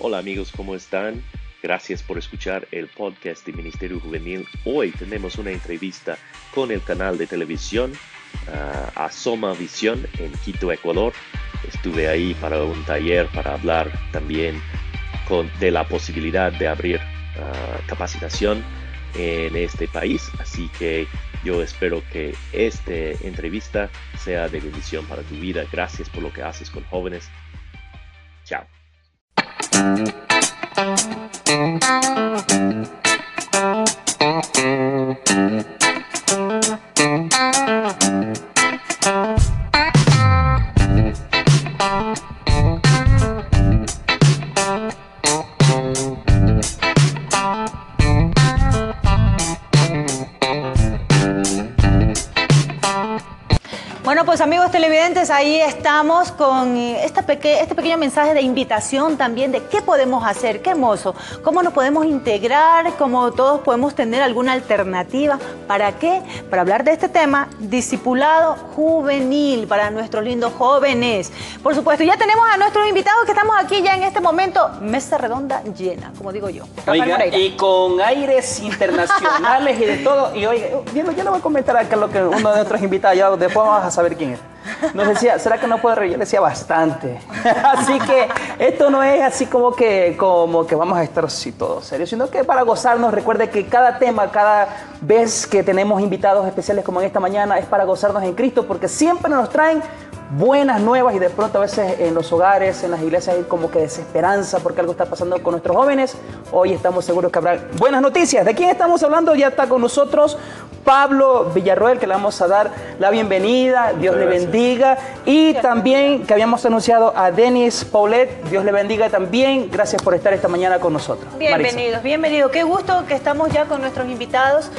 Hola amigos, ¿cómo están? Gracias por escuchar el podcast de Ministerio Juvenil. Hoy tenemos una entrevista con el canal de televisión uh, Asoma Visión en Quito, Ecuador. Estuve ahí para un taller para hablar también con, de la posibilidad de abrir uh, capacitación en este país. Así que yo espero que esta entrevista sea de bendición para tu vida. Gracias por lo que haces con jóvenes. Chao. Bueno, televidentes, ahí estamos con esta peque este pequeño mensaje de invitación también de qué podemos hacer, qué hermoso, cómo nos podemos integrar, cómo todos podemos tener alguna alternativa. ¿Para qué? Para hablar de este tema, discipulado juvenil para nuestros lindos jóvenes. Por supuesto, ya tenemos a nuestros invitados que estamos aquí ya en este momento, mesa redonda llena, como digo yo. Oiga, y con aires internacionales y de todo. Y oiga, yo, yo le voy a comentar acá lo que uno de nuestros invitados, ya después vamos a saber quién es. Nos decía, ¿será que no puedo reír? Yo decía bastante. así que esto no es así como que, como que vamos a estar así todos serios, sino que para gozarnos, recuerde que cada tema, cada vez que tenemos invitados especiales como en esta mañana, es para gozarnos en Cristo, porque siempre nos traen buenas nuevas y de pronto a veces en los hogares, en las iglesias hay como que desesperanza porque algo está pasando con nuestros jóvenes. Hoy estamos seguros que habrá buenas noticias. ¿De quién estamos hablando? Ya está con nosotros Pablo Villarroel, que le vamos a dar la bienvenida. Dios le bendiga. Y también que habíamos anunciado a Denis Paulet. Dios le bendiga también. Gracias por estar esta mañana con nosotros. Bienvenidos, bienvenidos. Qué gusto que estamos ya con nuestros invitados.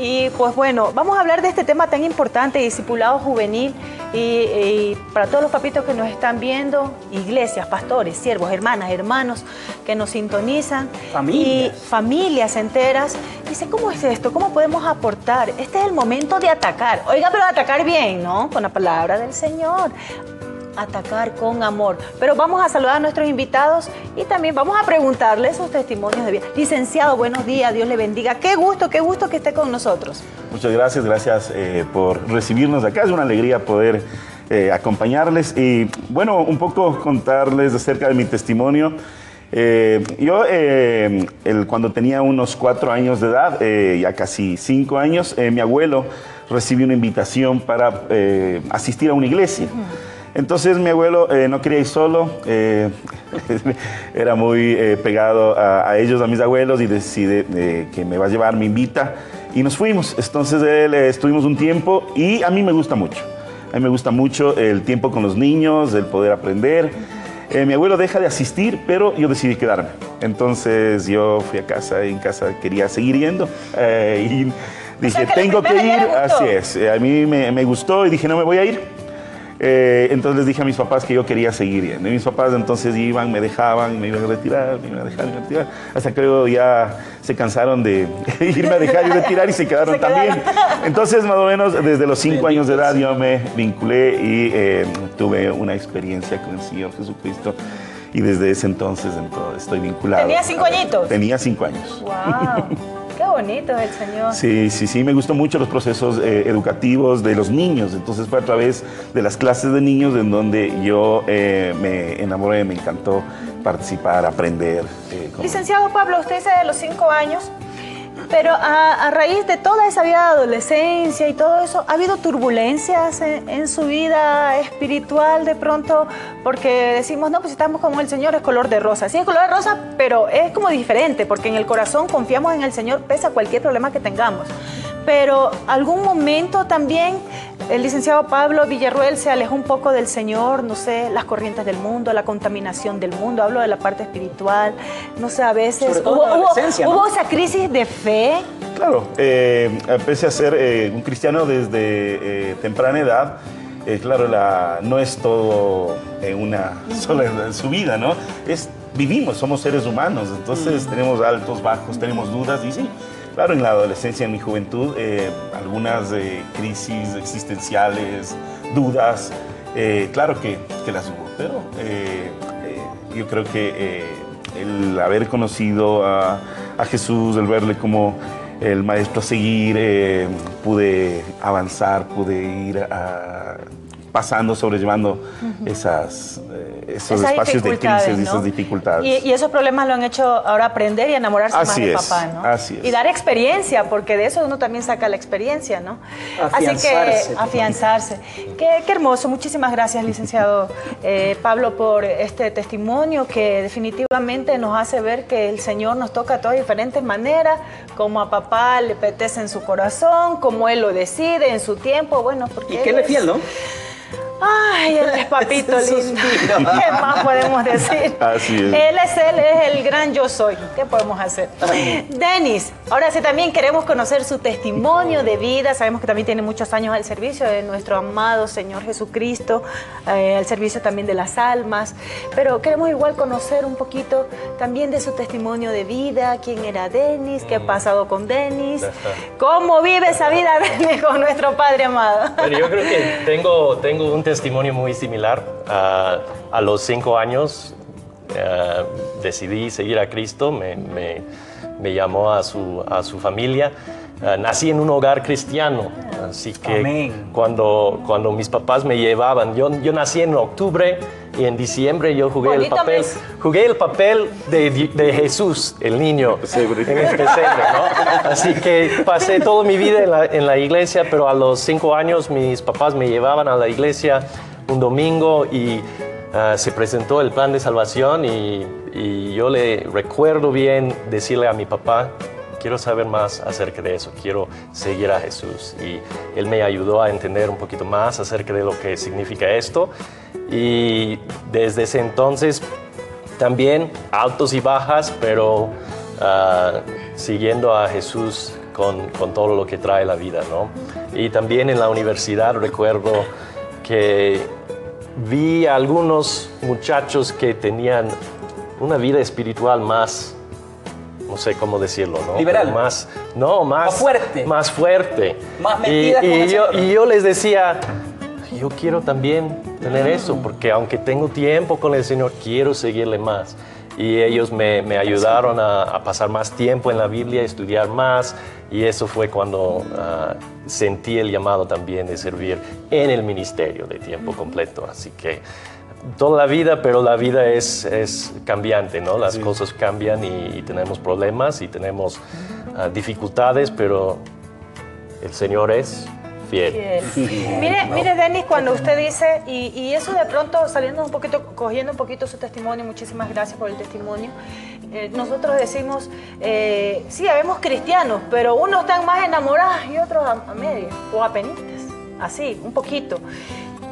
Y pues bueno, vamos a hablar de este tema tan importante, discipulado juvenil. Y, y, para todos los papitos que nos están viendo, iglesias, pastores, siervos, hermanas, hermanos que nos sintonizan. Familias. Y familias enteras. Dice, ¿cómo es esto? ¿Cómo podemos aportar? Este es el momento de atacar. Oiga, pero atacar bien, ¿no? Con la palabra del Señor atacar con amor. Pero vamos a saludar a nuestros invitados y también vamos a preguntarles sus testimonios de vida. Licenciado, buenos días, Dios le bendiga. Qué gusto, qué gusto que esté con nosotros. Muchas gracias, gracias eh, por recibirnos acá. Es una alegría poder eh, acompañarles y, bueno, un poco contarles acerca de mi testimonio. Eh, yo, el, cuando tenía unos cuatro años de edad, ya casi cinco años, mi abuelo recibió una invitación para asistir a una iglesia. Entonces mi abuelo eh, no quería ir solo, eh, era muy eh, pegado a, a, ellos, a mis abuelos, y decide que me va a llevar, me invita, y nos fuimos. Entonces él, estuvimos un tiempo y a mí me gusta mucho. A mí me gusta mucho el tiempo con los niños, el poder aprender. mi abuelo deja de asistir, pero yo decidí quedarme. Entonces yo fui a casa, y en casa quería seguir yendo. y dije, tengo que ir, así es. A mí me, me gustó y dije, no me voy a ir. Eh, entonces les dije a mis papás que yo quería seguir yendo. Y mis papás entonces iban, me dejaban, me iban a retirar, me iban a dejar, me iban a retirar. Hasta que luego ya se cansaron de irme a dejar y retirar y se quedaron se también. Entonces, más o menos desde los cinco años de edad yo me vinculé y eh, tuve una experiencia con el Señor Jesucristo. Y desde ese entonces estoy vinculado. ¿Tenía cinco añitos? Tenía cinco años. ¡Wow! Qué bonito el Señor. Sí, sí, sí, me gustó mucho los procesos eh, educativos de los niños. Entonces fue a través de las clases de niños en donde yo eh, me enamoré, me encantó participar, aprender. Eh. Licenciado Pablo, usted dice de los cinco años, pero a, raíz de toda esa vida de adolescencia y todo eso, ¿ha habido turbulencias en, en, su vida espiritual de pronto? Porque decimos, no, pues estamos como el Señor, es color de rosa. Sí, es color de rosa, pero es como diferente, porque en el corazón confiamos en el Señor, pese a cualquier problema que tengamos. Pero algún momento también el licenciado Pablo Villarruel se alejó un poco del Señor, no sé, las corrientes del mundo, la contaminación del mundo, hablo de la parte espiritual, no sé, a veces hubo, hubo, ¿no? hubo, esa crisis de fe. Claro, eh, pese a ser eh, un cristiano desde eh, temprana edad, eh, claro, la, no es todo en una sola en su vida, ¿no? Es, vivimos, somos seres humanos, entonces mm. tenemos altos, bajos, tenemos dudas y sí, Claro, en la adolescencia, en mi juventud, eh, algunas eh, crisis existenciales, dudas, eh, claro que, que, las hubo, pero yo creo que el haber conocido a, a Jesús, el verle como el maestro a seguir, eh, pude avanzar, pude ir a, pasando, sobrellevando esas, eh, esos Esas espacios de dificultades, crisis y esas dificultades. Y, y esos problemas lo han hecho ahora aprender y enamorarse más Así de es, papá, ¿no? así es. Y dar experiencia, porque de eso uno también saca la experiencia, ¿no? Así que Afianzarse. Qué, qué hermoso. Muchísimas gracias, licenciado eh, Pablo, por este testimonio que definitivamente nos hace ver que el Señor nos toca de todas diferentes maneras, como a papá le apetece en su corazón, como Él lo decide en su tiempo, bueno, porque Y que él es- fiel, ¿no? Ay, él es papito lindo. ¿Qué más podemos decir? Así es. Él es él, es el gran yo soy. ¿Qué podemos hacer? Denis, ahora sí también queremos conocer su testimonio de vida. Sabemos que también tiene muchos años al servicio de nuestro amado Señor Jesucristo, eh, al servicio también de las almas. Pero queremos igual conocer un poquito también de su testimonio de vida, quién era Denis, qué ha pasado con Denis, cómo vive esa vida Denis con nuestro Padre amado. Bueno, yo creo que tengo, tengo un testimonio muy similar. Ah, a los cinco años ah, decidí seguir a Cristo, me, me- me llamó a su, a su familia. Ah, nací en un hogar cristiano, así que Amén. cuando, cuando mis papás me llevaban, yo, yo nací en octubre y en diciembre yo jugué el papel, mes. jugué el papel de, de Jesús, el niño, en el pesebre, ¿no? Así que pasé toda mi vida en la, en la iglesia, pero a los cinco años mis papás me llevaban a la iglesia un domingo y ah, se presentó el plan de salvación y, y yo le recuerdo bien decirle a mi papá, quiero saber más acerca de eso, quiero seguir a Jesús. Y él me ayudó a entender un poquito más acerca de lo que significa esto. Y desde ese entonces también altos y bajas, pero ah, siguiendo a Jesús con, con todo lo que trae la vida, ¿no? Y también en la universidad recuerdo que vi a algunos muchachos que tenían una vida espiritual más, no sé cómo decirlo, ¿no? Liberal. Pero Más, no, más, Más fuerte. Más fuerte. Más metida y, yo, y yo les decía, yo quiero también tener eso, porque aunque tengo tiempo con el Señor, quiero seguirle más. Y ellos me, me ayudaron a, a pasar más tiempo en la Biblia, estudiar más, y eso fue cuando ah, sentí el llamado también de servir en el ministerio de tiempo completo. Así que toda la vida, pero la vida es, es cambiante, ¿no? Las cosas cambian y, y tenemos problemas y tenemos ah, dificultades, pero el Señor es fiel. Fiel. Mire, mire, Denis, cuando usted dice, y, y eso de pronto saliendo un poquito, cogiendo un poquito su testimonio, muchísimas gracias por el testimonio. eh, nosotros decimos, eh, sí, habemos cristianos, pero unos están más enamorados y otros a, a medias, o a penitas, así, un poquito.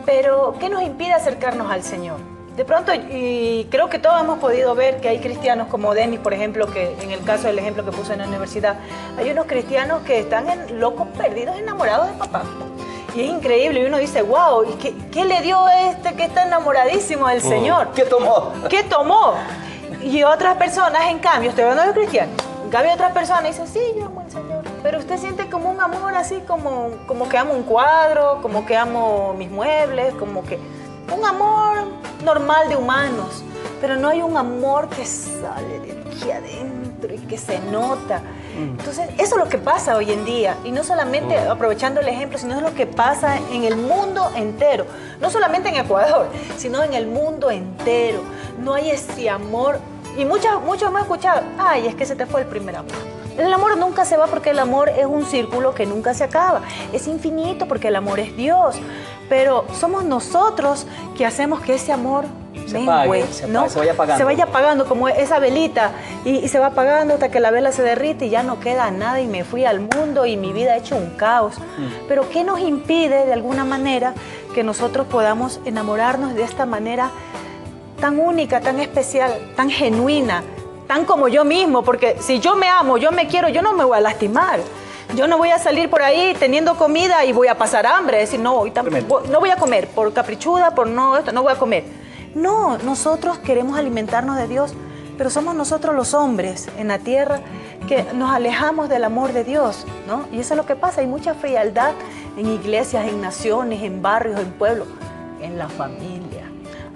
Pero, ¿qué nos impide acercarnos al Señor? De pronto, y creo que todos hemos podido ver que hay cristianos como Denis, por ejemplo, que en el caso del ejemplo que puse en la universidad, hay unos cristianos que están en, locos, perdidos, enamorados de papá. Y es increíble, y uno dice, wow, ¿y qué, qué le dio este que está enamoradísimo del Señor? ¿Qué tomó? ¿Qué tomó? Y otras personas, en cambio, estoy hablando de cristianos, en cambio otras personas dicen, sí, yo pero usted siente como un amor así, como, como que amo un cuadro, como que amo mis muebles, como que un amor normal de humanos, pero no hay un amor que sale de aquí adentro y que se nota. Entonces, eso es lo que pasa hoy en día, y no solamente aprovechando el ejemplo, sino es lo que pasa en el mundo entero, no solamente en Ecuador, sino en el mundo entero. No hay ese amor, y muchos, muchos me han escuchado, ay, es que se te fue el primer amor. El amor nunca se va porque el amor es un círculo que nunca se acaba, es infinito porque el amor es Dios, pero somos nosotros que hacemos que ese amor Se apague, se ¿no? se vaya apagando. Se vaya apagando como esa velita y, y se va apagando hasta que la vela se derrite y ya no queda nada y me fui al mundo y mi vida ha hecho un caos. Mm. Pero ¿qué nos impide de alguna manera que nosotros podamos enamorarnos de esta manera tan única, tan especial, tan genuina, tan como yo mismo? Porque si yo me amo, yo me quiero, yo no me voy a lastimar. Yo no voy a salir por ahí teniendo comida y voy a pasar hambre, decir, no, hoy no voy a comer por caprichuda, por no esto, no voy a comer. No, nosotros queremos alimentarnos de Dios, pero somos nosotros los hombres en la tierra que nos alejamos del amor de Dios, ¿no? Y eso es lo que pasa, hay mucha frialdad en iglesias, en naciones, en barrios, en pueblos, en la familia.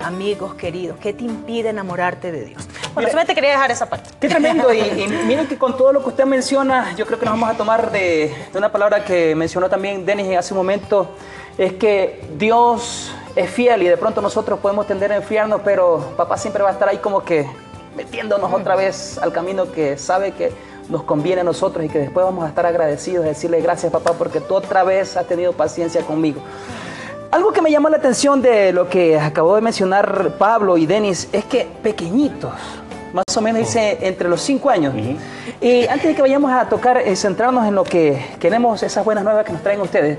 Amigos queridos, ¿qué te impide enamorarte de Dios? Bueno, solamente quería dejar esa parte. Qué tremendo. Y, y miren que con todo lo que usted menciona, yo creo que nos vamos a tomar de, de una palabra que mencionó también Denis hace un momento, es que Dios es fiel y de pronto nosotros podemos tender a enfriarnos, pero papá siempre va a estar ahí como que metiéndonos otra vez al camino que sabe que nos conviene a nosotros y que después vamos a estar agradecidos, decirle gracias papá porque tú otra vez has tenido paciencia conmigo. Algo que me llamó la atención de lo que acabó de mencionar Pablo y Denis es que pequeñitos, más o menos dice entre los cinco años. Y antes de que vayamos a tocar, y centrarnos en lo que queremos, esas buenas nuevas que nos traen ustedes,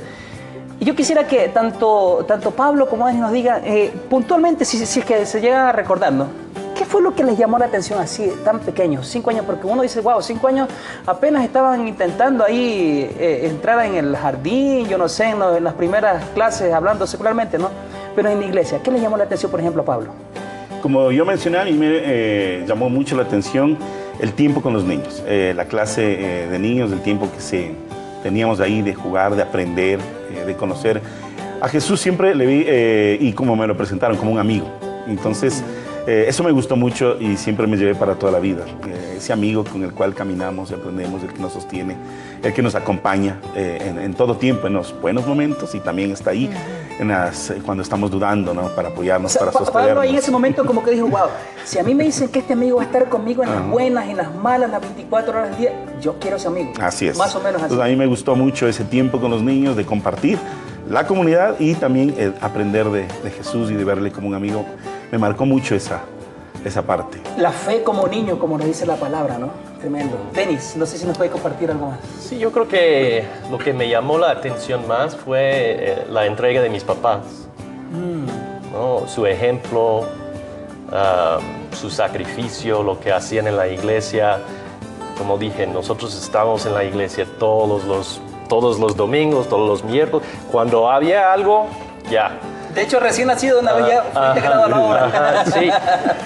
yo quisiera que tanto, tanto Pablo como Denis nos digan eh, puntualmente, si, si es que se llegan a recordar, ¿no? ¿Qué fue lo que les llamó la atención así, tan pequeños, cinco años? Porque uno dice, wow, cinco años apenas estaban intentando ahí eh, entrar en el jardín, yo no sé, en, lo- en las primeras clases, hablando secularmente, ¿no? Pero en la iglesia, ¿qué les llamó la atención, por ejemplo, a Pablo? Como yo mencioné, a mí me eh, llamó mucho la atención el tiempo con los niños, eh, la clase eh, de niños, el tiempo que se, teníamos ahí de jugar, de aprender, eh, de conocer. A Jesús siempre le vi, eh, y como me lo presentaron, como un amigo. Entonces, eh, eso me gustó mucho y siempre me llevé para toda la vida. Eh, ese amigo con el cual caminamos y aprendemos, el que nos sostiene, el que nos acompaña eh, en, en todo tiempo, en los buenos momentos y también está ahí en las, cuando estamos dudando, ¿no? Para apoyarnos, O sea, para Pa- sostenernos. Pablo ahí en ese momento como que dijo, wow, si a mí me dicen que este amigo va a estar conmigo en las buenas, en las malas, las 24 horas del día, yo quiero ese amigo. Así es. Más o menos así. Entonces, a mí me gustó mucho ese tiempo con los niños, de compartir la comunidad y también el aprender de, de Jesús y de verle como un amigo. Me marcó mucho esa, esa parte. La fe como niño, como nos dice la palabra, ¿no? Tremendo. Denis, no sé si nos puede compartir algo más. Sí, yo creo que lo que me llamó la atención más fue eh, la entrega de mis papás. ¿no? Su ejemplo, ah, su sacrificio, lo que hacían en la iglesia. Como dije, nosotros estábamos en la iglesia todos los, todos los domingos, todos los miércoles. Cuando había algo, ya, De hecho, recién nacido una vez ya fue integrado a la obra. Ajá, sí.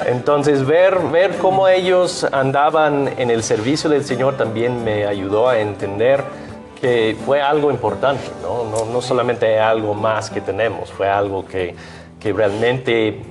Entonces, ver, ver cómo ellos andaban en el servicio del Señor también me ayudó a entender que fue algo importante, ¿no? No, no solamente algo más que tenemos, fue algo que, que realmente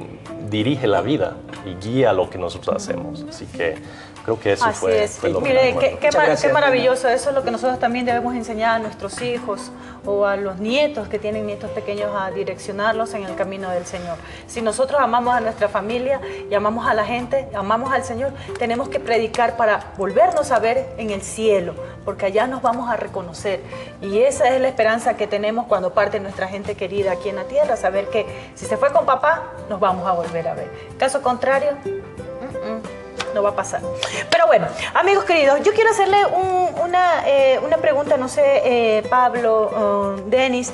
dirige la vida y guía lo que nosotros hacemos. Así que creo que eso Así fue, es. fue lo que Mire, acuerdo. qué, qué Muchas ma- gracias, qué maravilloso. Eso es lo que nosotros también debemos enseñar a nuestros hijos o a los nietos que tienen nietos pequeños a direccionarlos en el camino del Señor. Si nosotros amamos a nuestra familia y amamos a la gente, amamos al Señor, tenemos que predicar para volvernos a ver en el cielo, porque allá nos vamos a reconocer. Y esa es la esperanza que tenemos cuando parte nuestra gente querida aquí en la tierra, saber que si se fue con papá, nos vamos a volver a ver. Caso contrario, no va a pasar. Pero bueno, amigos queridos, yo quiero hacerle un- una, eh, una pregunta, no sé, eh, Pablo, uh, Denis.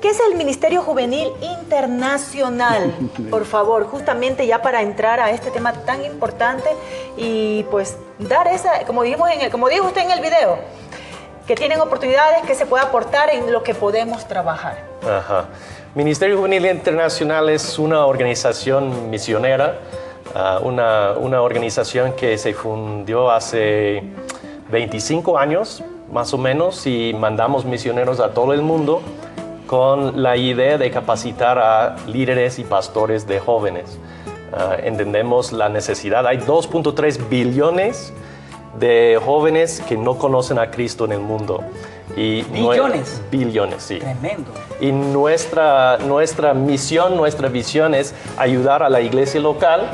¿Qué es el Ministerio Juvenil Internacional? Por favor, justamente ya para entrar a este tema tan importante y pues dar esa, como dijimos en el, como dijo usted en el video, que tienen oportunidades que se pueda aportar en lo que podemos trabajar. Ajá. Ministerio Juvenil Internacional es una organización misionera, ah, una, una organización que se fundió hace 25 años, más o menos, y mandamos misioneros a todo el mundo con la idea de capacitar a líderes y pastores de jóvenes. Ah, entendemos la necesidad. Hay 2.3 billones de jóvenes que no conocen a Cristo en el mundo. Y ¿Billones? Billones, sí. Tremendo. Y nuestra, nuestra misión, nuestra visión es ayudar a la iglesia local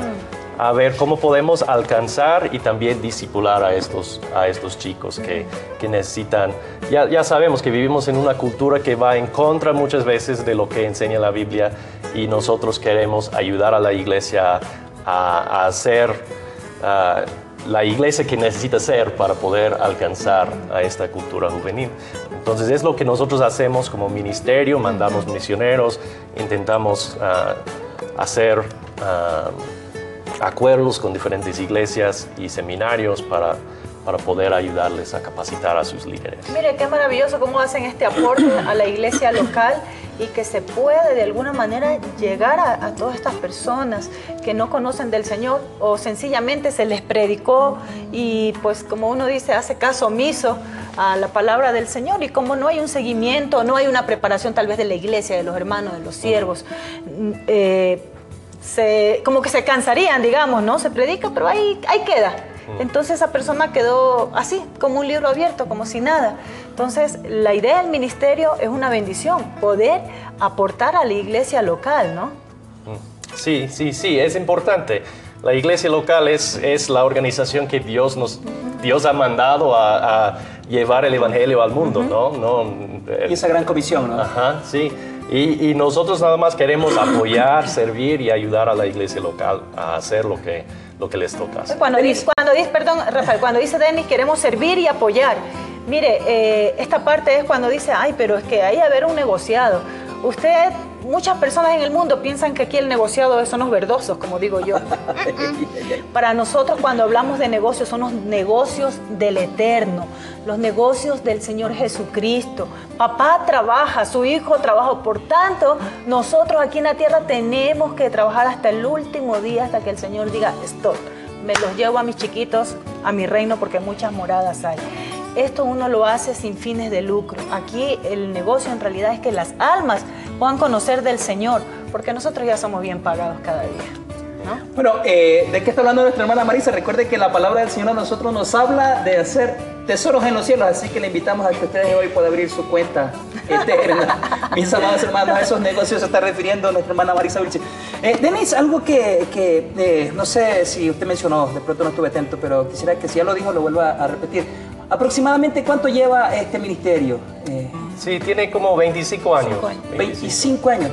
a ver cómo podemos alcanzar y también discipular a estos, a estos chicos que, que necesitan. Ya, ya sabemos que vivimos en una cultura que va en contra muchas veces de lo que enseña la Biblia y nosotros queremos ayudar a la iglesia a, a hacer la iglesia que necesita ser para poder alcanzar a esta cultura juvenil. Entonces es lo que nosotros hacemos como ministerio, mandamos misioneros, intentamos ah, hacer ah, acuerdos con diferentes iglesias y seminarios para, para poder ayudarles a capacitar a sus líderes. Mire, qué maravilloso cómo hacen este aporte a la iglesia local y que se puede de alguna manera llegar a, a todas estas personas que no conocen del Señor o sencillamente se les predicó y pues como uno dice, hace caso omiso a la palabra del Señor y como no hay un seguimiento, no hay una preparación tal vez de la iglesia, de los hermanos, de los siervos, mm, eh, se, como que se cansarían, digamos, ¿no? Se predica, pero ahí, ahí queda. Entonces esa persona quedó así, como un libro abierto, como si nada. Entonces la idea del ministerio es una bendición, poder aportar a la iglesia local, ¿no? Sí, sí, sí, es importante. La iglesia local es, es la organización que Dios, nos, Dios ha mandado a, a llevar el Evangelio al mundo, ¿no? no y esa gran comisión, ¿no? Ajá, sí. Y, nosotros nada más queremos apoyar, servir y ayudar a la iglesia local a hacer lo que, lo que les toca. Cuando dice, cuando dice, perdón, Rafael, cuando dice Denis, queremos servir y apoyar. Mire, eh, esta parte es cuando dice, ay, pero es que hay haber un negociado. Usted, muchas personas en el mundo piensan que aquí el negociado son los verdosos, como digo yo. Para nosotros cuando hablamos de negocios son los negocios del eterno, los negocios del Señor Jesucristo. Papá trabaja, su hijo trabaja, por tanto, nosotros aquí en la tierra tenemos que trabajar hasta el último día, hasta que el Señor diga, stop, me los llevo a mis chiquitos, a mi reino, porque muchas moradas hay esto uno lo hace sin fines de lucro. Aquí el negocio en realidad es que las almas puedan conocer del Señor, porque nosotros ya somos bien pagados cada día. ¿no? Bueno, eh, ¿de qué está hablando nuestra hermana Marisa? Recuerde que la palabra del Señor a nosotros nos habla de hacer tesoros en los cielos, así que le invitamos a que ustedes hoy puedan abrir su cuenta eterna. Mis amados hermanos, a esos negocios se está refiriendo nuestra hermana Marisa Vilche. Eh, Denis, algo que, que eh, no sé si usted mencionó, de pronto no estuve atento, pero quisiera que si ya lo dijo lo vuelva a repetir. ¿Aproximadamente cuánto lleva este ministerio? Eh, sí, tiene como 25 años. 25 años.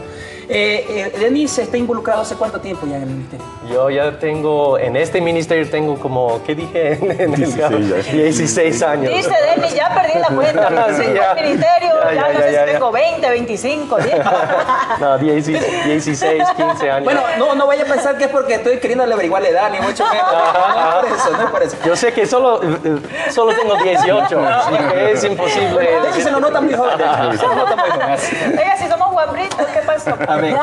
Eh, eh, Denis está involucrado hace cuánto tiempo ya en el ministerio? Yo ya tengo, en este ministerio tengo como, ¿qué dije? En el 16, 16 años. Dice Denis, ya perdí la cuenta. sí, ya, el ministerio, ya, ya, no sé si tengo 20, 25, 10. no, 16, 15 años. Bueno, no, no vaya a pensar que es porque estoy queriendo averiguar la edad, ni mucho menos. No, es por eso, no es por eso. Yo sé que solo, solo tengo 18, así que es imposible. De hecho, se lo nota muy joven. Se lo nota muy joven. Oiga, si somos guabritos, ¿qué pasó? Amén.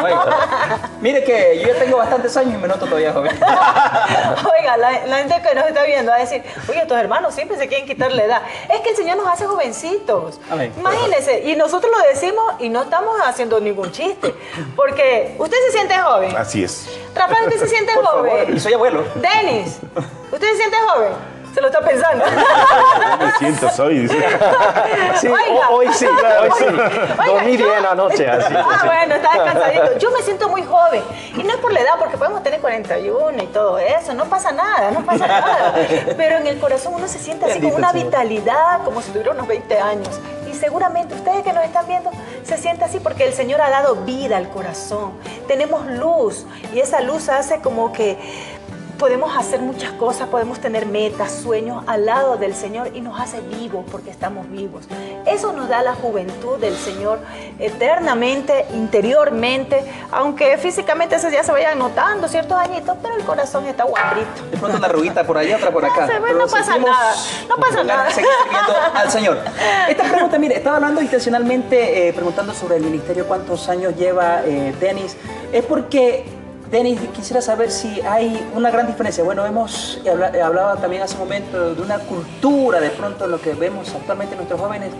Mire que yo ya tengo bastantes años y me noto todavía joven. Oiga, la, la, gente que nos está viendo va a decir, oye, estos hermanos siempre se quieren quitar la edad. Es que el Señor nos hace jovencitos. Amén. Imagínense, y nosotros lo decimos y no estamos haciendo ningún chiste. Porque usted se siente joven. Así es. Rafael, ¿usted se siente Por joven? Favor, y soy abuelo. Denis, ¿usted se siente joven? Se lo está pensando. me siento, soy. Sí, Oiga. hoy sí, hoy sí. Dormí bien anoche. Así. Ah, bueno, está descansadito. Yo me siento muy joven. Y no es por la edad, porque podemos tener 41 y todo eso. No pasa nada, no pasa nada. Pero en el corazón uno se siente así con una vitalidad, como si tuviera unos 20 años. Y seguramente ustedes que nos están viendo se siente así porque el Señor ha dado vida al corazón. Tenemos luz y esa luz hace como que podemos hacer muchas cosas, podemos tener metas, sueños al lado del Señor y nos hace vivos porque estamos vivos. Eso nos da la juventud del Señor eternamente, interiormente, aunque físicamente eso ya se vayan notando ciertos añitos, pero el corazón está guaprito. De pronto una arruguita por allá, otra por acá. No, no pasa nada, no pasa nada. Al Señor. Esta pregunta, mire, estaba hablando intencionalmente, eh, preguntando sobre el ministerio, cuántos años lleva eh, Denis, es porque Denis, quisiera saber si hay una gran diferencia. Bueno, hemos hablado también hace un momento de una cultura, de pronto lo que vemos actualmente en nuestros jóvenes.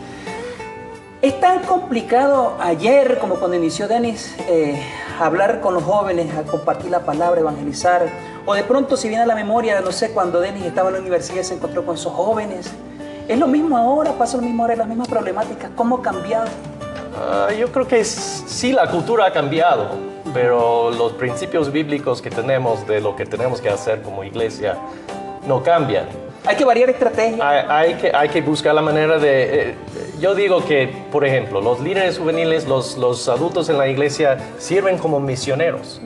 ¿Es tan complicado ayer, como cuando inició Denis, eh, hablar con los jóvenes, a compartir la palabra, evangelizar? O de pronto, si viene a la memoria, no sé, cuando Denis estaba en la universidad se encontró con esos jóvenes. ¿Es lo mismo ahora? ¿Pasa lo mismo ahora? ¿Las mismas problemáticas? ¿Cómo ha cambiado? Uh, yo creo que sí, la cultura ha cambiado, pero los principios bíblicos que tenemos de lo que tenemos que hacer como iglesia no cambian. Hay que variar estrategias. Hay, hay, que, hay que buscar la manera de... Eh, yo digo que, por ejemplo, los líderes juveniles, los, los adultos en la iglesia sirven como misioneros.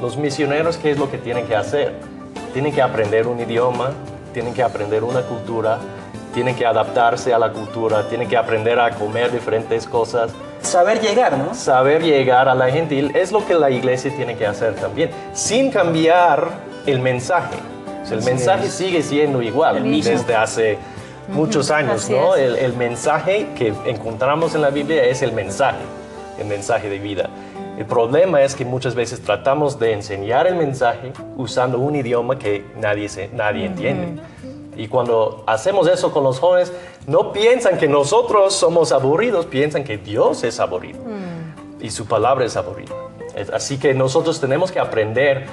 Los misioneros, ¿qué es lo que tienen que hacer? Tienen que aprender un idioma, tienen que aprender una cultura, tienen que adaptarse a la cultura, tienen que aprender a comer diferentes cosas. Saber llegar, ¿no? Saber llegar a la gente. Y es lo que la iglesia tiene que hacer también, sin cambiar el mensaje. El Así mensaje es. sigue siendo igual desde hace muchos años, Así ¿no? El, el mensaje que encontramos en la Biblia es el mensaje, el mensaje de vida. El problema es que muchas veces tratamos de enseñar el mensaje usando un idioma que nadie, se, nadie entiende. Y cuando hacemos eso con los jóvenes, no piensan que nosotros somos aburridos, piensan que Dios es aburrido y su palabra es aburrida. Es- Así que nosotros tenemos que aprender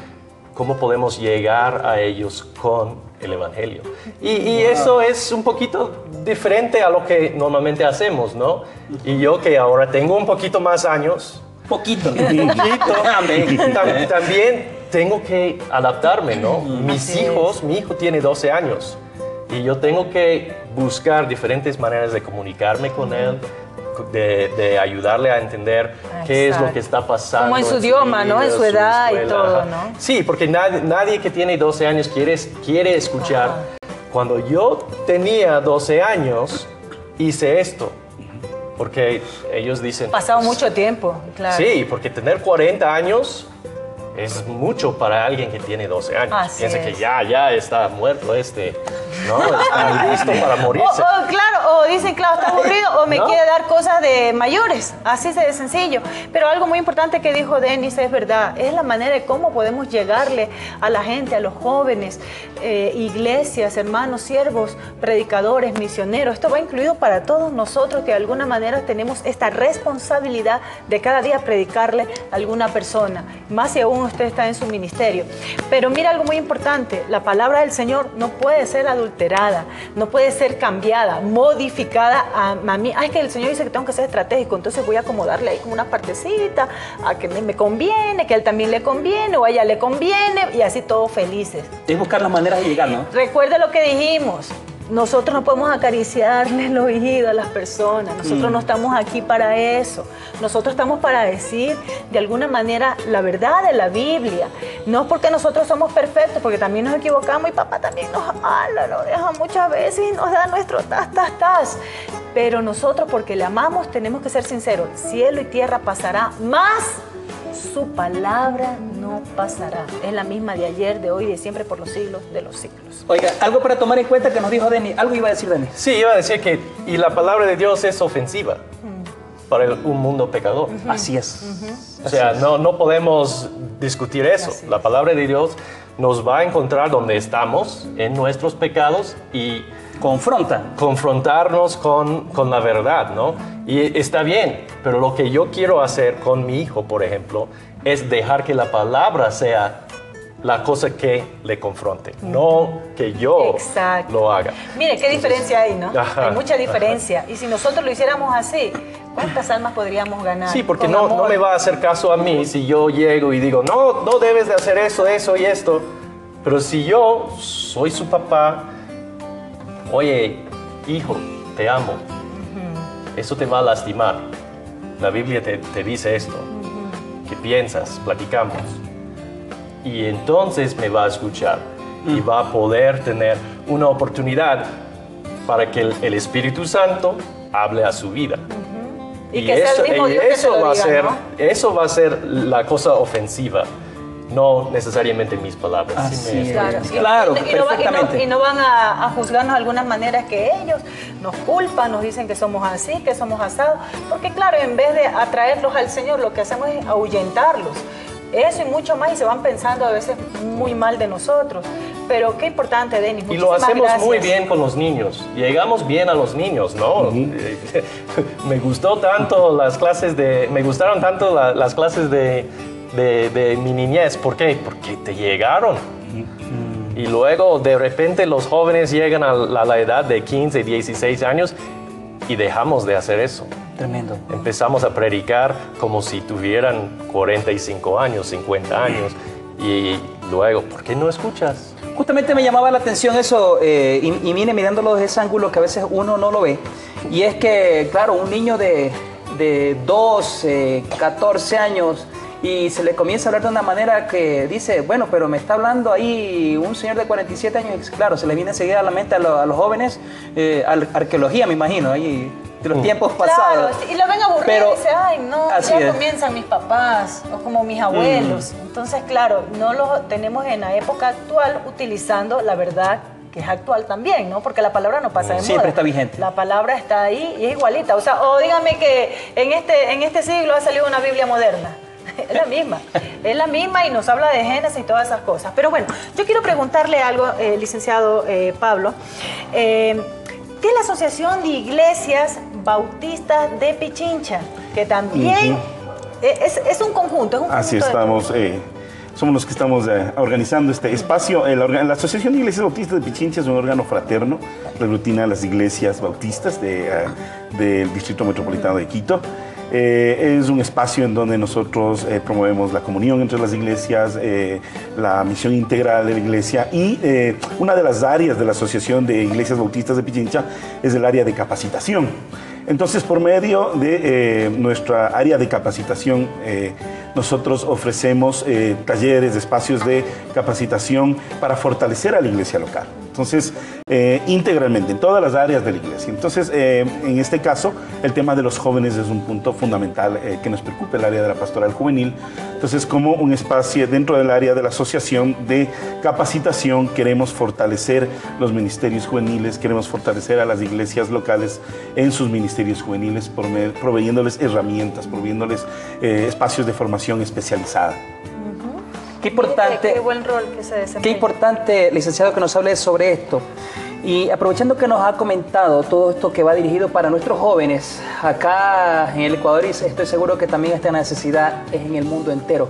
cómo podemos llegar a ellos con el Evangelio. Y, y eso es un poquito diferente a lo que normalmente hacemos, ¿no? Y yo que ahora tengo un poquito más años, Poquito. Tam- También tengo que adaptarme, ¿no? Mis Así hijos, mi hijo tiene 12 años y yo tengo que buscar diferentes maneras de comunicarme con él, de, de ayudarle a entender qué es lo que está pasando. Como en su idioma, ¿no? En su edad y todo, ajá. ¿no? Sí, porque nadie, nadie que tiene 12 años quiere, quiere escuchar. Cuando yo tenía 12 años, hice esto. Porque ellos dicen... Pasado "Pues, mucho tiempo, claro. Sí, porque tener 40 años es mucho para alguien que tiene 12 años. Así Piensa es. que ya, ya está muerto este, ¿no? Está listo para O, morirse. o, claro, o dicen, claro, está aburrido, o me ¿No? quiere dar cosas de mayores, así de sencillo. Pero algo muy importante que dijo Denis es verdad, es la manera de cómo podemos llegarle a la gente, a los jóvenes, eh, iglesias, hermanos, siervos, predicadores, misioneros. Esto va incluido para todos nosotros que de alguna manera tenemos esta responsabilidad de cada día predicarle a alguna persona, más si aún usted está en su ministerio. Pero mira algo muy importante, la palabra del Señor no puede ser adulterada, no puede ser cambiada, modificada a, a mí. Ah, es que el Señor dice que tengo que ser estratégico, entonces voy a acomodarle ahí como una partecita, a que me, conviene, que a él también le conviene, o a ella le conviene, y así todos felices. Es buscar las maneras de llegar, ¿no? Recuerde lo que dijimos. Nosotros no podemos acariciarle el oído a las personas. Nosotros no estamos aquí para eso. Nosotros estamos para decir de alguna manera la verdad de la Biblia. No es porque nosotros somos perfectos, porque también nos equivocamos y papá también nos habla, nos deja muchas veces y nos da nuestro tas, tas, tas. Pero nosotros, porque le amamos, tenemos que ser sinceros. Cielo y tierra pasará, más su palabra no pasará. Es la misma de ayer, de hoy, de siempre, por los siglos de los siglos. Oiga, algo para tomar en cuenta que nos dijo Denis. Algo iba a decir Denis. Sí, iba a decir que, y la palabra de Dios es ofensiva para el- un mundo pecador. Así es. O sea, no, no podemos discutir eso. La palabra de Dios nos va a encontrar donde estamos, en nuestros pecados, y Confronta. confrontarnos con, con la verdad, ¿no? Y está bien, pero lo que yo quiero hacer con mi hijo, por ejemplo, es dejar que la palabra sea la cosa que le confronte, no que yo Exacto. lo haga. Mire, qué diferencia hay, ¿no? Ajá, hay mucha diferencia. Y si nosotros lo hiciéramos así, ¿cuántas almas podríamos ganar? Sí, porque no, no me va a hacer caso a mí si yo llego y digo, no, no debes de hacer eso, eso y esto. Pero si yo soy su papá, oye, hijo, te amo, eso te va a lastimar. La Biblia te, te dice esto. ¿Qué piensas? Platicamos. Y entonces me va a escuchar y va a poder tener una oportunidad para que el, el Espíritu Santo hable a su vida. Y que sea el mismo y Dios que eso se lo va diga, a ser, ¿no? eso va a ser la cosa ofensiva, no necesariamente mis palabras. Sí Así es. Claro, y, y no, va- y no- perfectamente. y no van a, a juzgarnos de algunas maneras que ellos nos culpan, nos dicen que somos así, que somos asados. Porque claro, en vez de atraerlos al Señor, lo que hacemos es ahuyentarlos. Eso y mucho más, y se van pensando a veces muy mal de nosotros. Pero qué importante, Denis. Y lo hacemos muy bien con los niños. Llegamos bien a los niños, ¿no? me gustó tanto las clases de, me gustaron tanto la- las clases de, de- de mi niñez. ¿Por qué? Porque te llegaron. Y luego de repente los jóvenes llegan a la, a la edad de 15, 16 años y dejamos de hacer eso. Tremendo. Empezamos a predicar como si tuvieran 45 años, 50 años. Y luego, ¿por qué no escuchas? Justamente me llamaba la atención eso, eh, y, y mire, mirándolo desde ese ángulo que a veces uno no lo ve, y es que, claro, un niño de, de 12, 14 años, y se le comienza a hablar de una manera que dice, bueno, pero me está hablando ahí un señor de 47 años, claro, se le viene enseguida a la mente a, lo- a los jóvenes, eh, ar- arqueología, me imagino, ahí, de los tiempos Claro, pasados. y lo ven aburrido Pero- y dice, ay, no, así ya es. comienzan mis papás o como mis abuelos. Entonces, claro, no lo tenemos en la época actual utilizando la verdad que es actual también, ¿no? Porque la palabra no pasa de moda. Siempre está vigente. La palabra está ahí y es igualita. O sea, o dígame que en este, en este siglo ha salido una Biblia moderna. Es la misma, es la misma y nos habla de Génesis y todas esas cosas. Pero bueno, yo quiero preguntarle algo, eh, licenciado eh, Pablo. Eh, ¿Qué es la Asociación de Iglesias Bautistas de Pichincha? Que también eh, es, es un conjunto, es un Así conjunto de- estamos. eh, somos los que estamos eh, organizando este espacio. La, Asociación de Iglesias Bautistas de Pichincha es un órgano fraterno, aglutina a las iglesias bautistas de, eh, del Distrito Metropolitano de Quito. Eh, es un espacio en donde nosotros eh, promovemos la comunión entre las iglesias, eh, la misión integral de la iglesia y una de las áreas de la Asociación de Iglesias Bautistas de Pichincha es el área de capacitación. Entonces, por medio de nuestra área de capacitación, nosotros ofrecemos talleres, espacios de capacitación para fortalecer a la iglesia local. Entonces, eh, integralmente, en todas las áreas de la iglesia. Entonces, eh, en este caso, el tema de los jóvenes es un punto fundamental eh, que nos preocupa, el área de la pastoral juvenil. Entonces, como un espacio dentro del área de la asociación de capacitación, queremos fortalecer los ministerios juveniles, queremos fortalecer a las iglesias locales en sus ministerios juveniles, proveyéndoles herramientas, proveyéndoles eh, espacios de formación especializada. Qué importante. Qué buen rol que se desempeña. Qué importante, licenciado, que nos hable sobre esto. Y aprovechando que nos ha comentado todo esto que va dirigido para nuestros jóvenes, acá en el Ecuador y estoy seguro que también esta necesidad es en el mundo entero.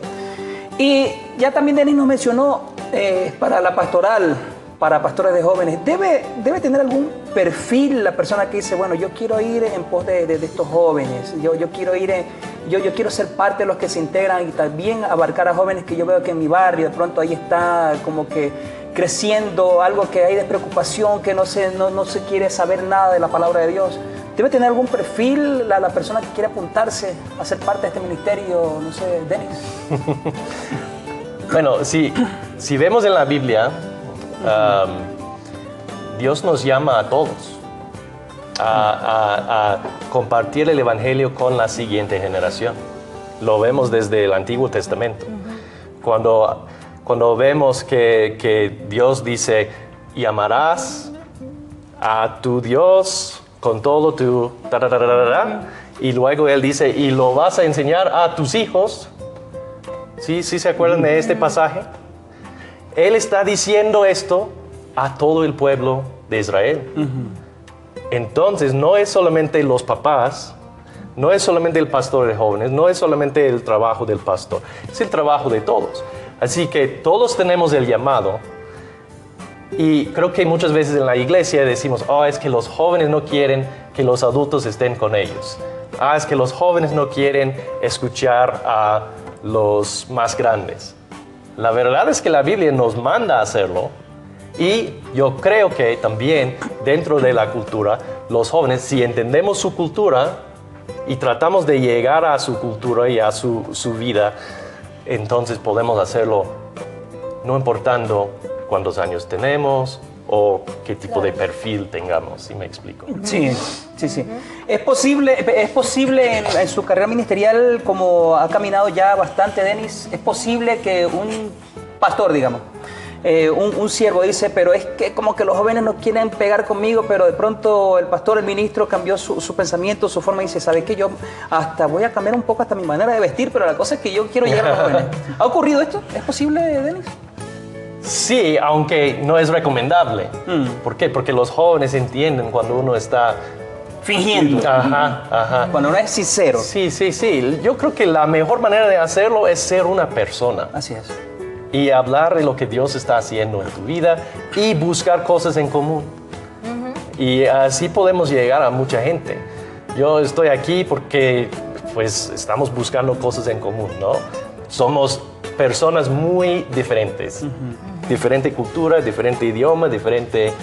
Y ya también Denis nos mencionó eh, para la pastoral, para pastores de jóvenes, ¿debe, debe tener algún perfil la persona que dice, bueno, yo quiero ir en pos de, de- de estos jóvenes, yo, yo, quiero ir en- yo, yo quiero ser parte de los que se integran y también abarcar a jóvenes que yo veo que en mi barrio de pronto ahí está como que creciendo, algo que hay de preocupación, que no se, no, no se quiere saber nada de la palabra de Dios. ¿Debe tener algún perfil la, la persona que quiere apuntarse a ser parte de este ministerio? No sé, Denis. Bueno, si, si vemos en la Biblia, um, Dios nos llama a todos a, compartir el Evangelio con la siguiente generación. Lo vemos desde el Antiguo Testamento. Cuando, cuando vemos que, que Dios dice, y amarás a tu Dios con todo tu... tarararara", y luego Él dice, y lo vas a enseñar a tus hijos. ¿Sí, sí se acuerdan de este pasaje? Él está diciendo esto a todo el pueblo de Israel. Entonces, no es solamente los papás, no es solamente el pastor de jóvenes, no es solamente el trabajo del pastor, es el trabajo de todos. Así que todos tenemos el llamado. Y creo que muchas veces en la iglesia decimos, oh, es que los jóvenes no quieren que los adultos estén con ellos. Ah, es que los jóvenes no quieren escuchar a los más grandes. La verdad es que la Biblia nos manda a hacerlo y yo creo que también dentro de la cultura, los jóvenes, si entendemos su cultura y tratamos de llegar a su cultura y a su, su vida, entonces podemos hacerlo no importando cuántos años tenemos o qué tipo de perfil tengamos, si me explico. Sí, sí, sí. Es posible, es posible en, en su carrera ministerial, como ha caminado ya bastante Denis, es posible que un pastor, digamos, eh, un, un siervo dice, pero es que como que los jóvenes no quieren pegar conmigo, pero de pronto el pastor, el ministro cambió su, su pensamiento, su forma y dice, ¿sabe qué? Yo hasta voy a cambiar un poco hasta mi manera de vestir, pero la cosa es que yo quiero llegar a los jóvenes. ¿Ha ocurrido esto? ¿Es posible, Denis? Sí, aunque no es recomendable. Mm. ¿Por qué? Porque los jóvenes entienden cuando uno está... Fingiendo. Ajá, ajá. Cuando no es sincero. Sí, sí, sí. Yo creo que la mejor manera de hacerlo es ser una persona Así es. Y hablar de lo que Dios está haciendo en tu vida y buscar cosas en común. Y así podemos llegar a mucha gente. Yo estoy aquí porque pues estamos buscando cosas en común, ¿no? Somos personas muy diferentes. Diferente cultura, diferente idioma, diferente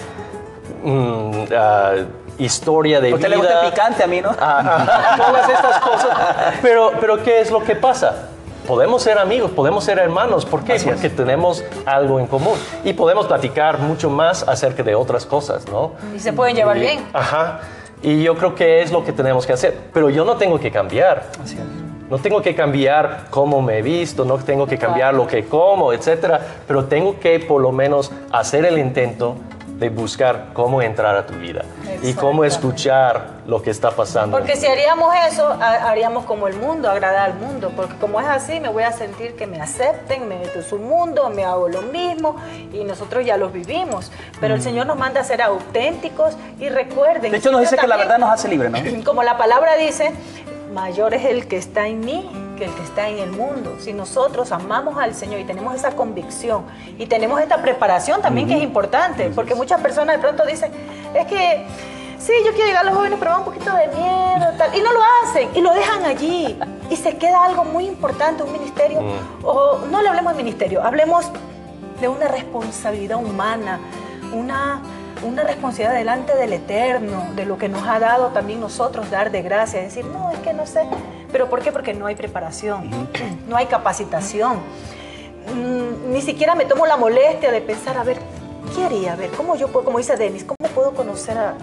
mm, ah, historia de usted vida. le gusta picante, a mí no. Ah, ah, todas estas cosas. Pero, pero ¿qué es lo que pasa? Podemos ser amigos, podemos ser hermanos. ¿Por qué? Así es. Porque tenemos algo en común. Y podemos platicar mucho más acerca de otras cosas, ¿no? Y se pueden llevar Y- bien. Ajá. Y yo creo que es lo que tenemos que hacer. Pero yo no tengo que cambiar. Así es. No tengo que cambiar cómo me he visto, no tengo que cambiar lo que como, etcétera, pero tengo que por lo menos hacer el intento de buscar cómo entrar a tu vida y cómo escuchar lo que está pasando. Porque si haríamos eso, ha- haríamos como el mundo, agradar al mundo. Porque como es así, me voy a sentir que me acepten, me meto en su mundo, me hago lo mismo y nosotros ya los vivimos. Pero el Señor nos manda a ser auténticos y recuerden. Mm. De hecho, nos dice que la también- verdad nos hace libres, ¿no? Como la palabra dice, mayor es el que está en mí que el que está en el mundo. Si nosotros amamos al Señor y tenemos esa convicción y tenemos esta preparación también que es importante, porque muchas personas de pronto dicen, es que sí, yo quiero llegar a los jóvenes, pero va un poquito de miedo, tal. Y no lo hacen, y lo dejan allí. Y se queda algo muy importante, un ministerio. O no le hablemos de ministerio, hablemos de una responsabilidad humana, una, una responsabilidad delante del Eterno, de lo que nos ha dado también nosotros dar de gracia. Decir, no, es que no sé. ¿Pero por qué? Porque no hay preparación, no hay capacitación. Mm, ni siquiera me tomo la molestia de pensar, a ver, ¿qué haría? A ver, ¿cómo yo puedo, como dice Denis, cómo puedo conocer a,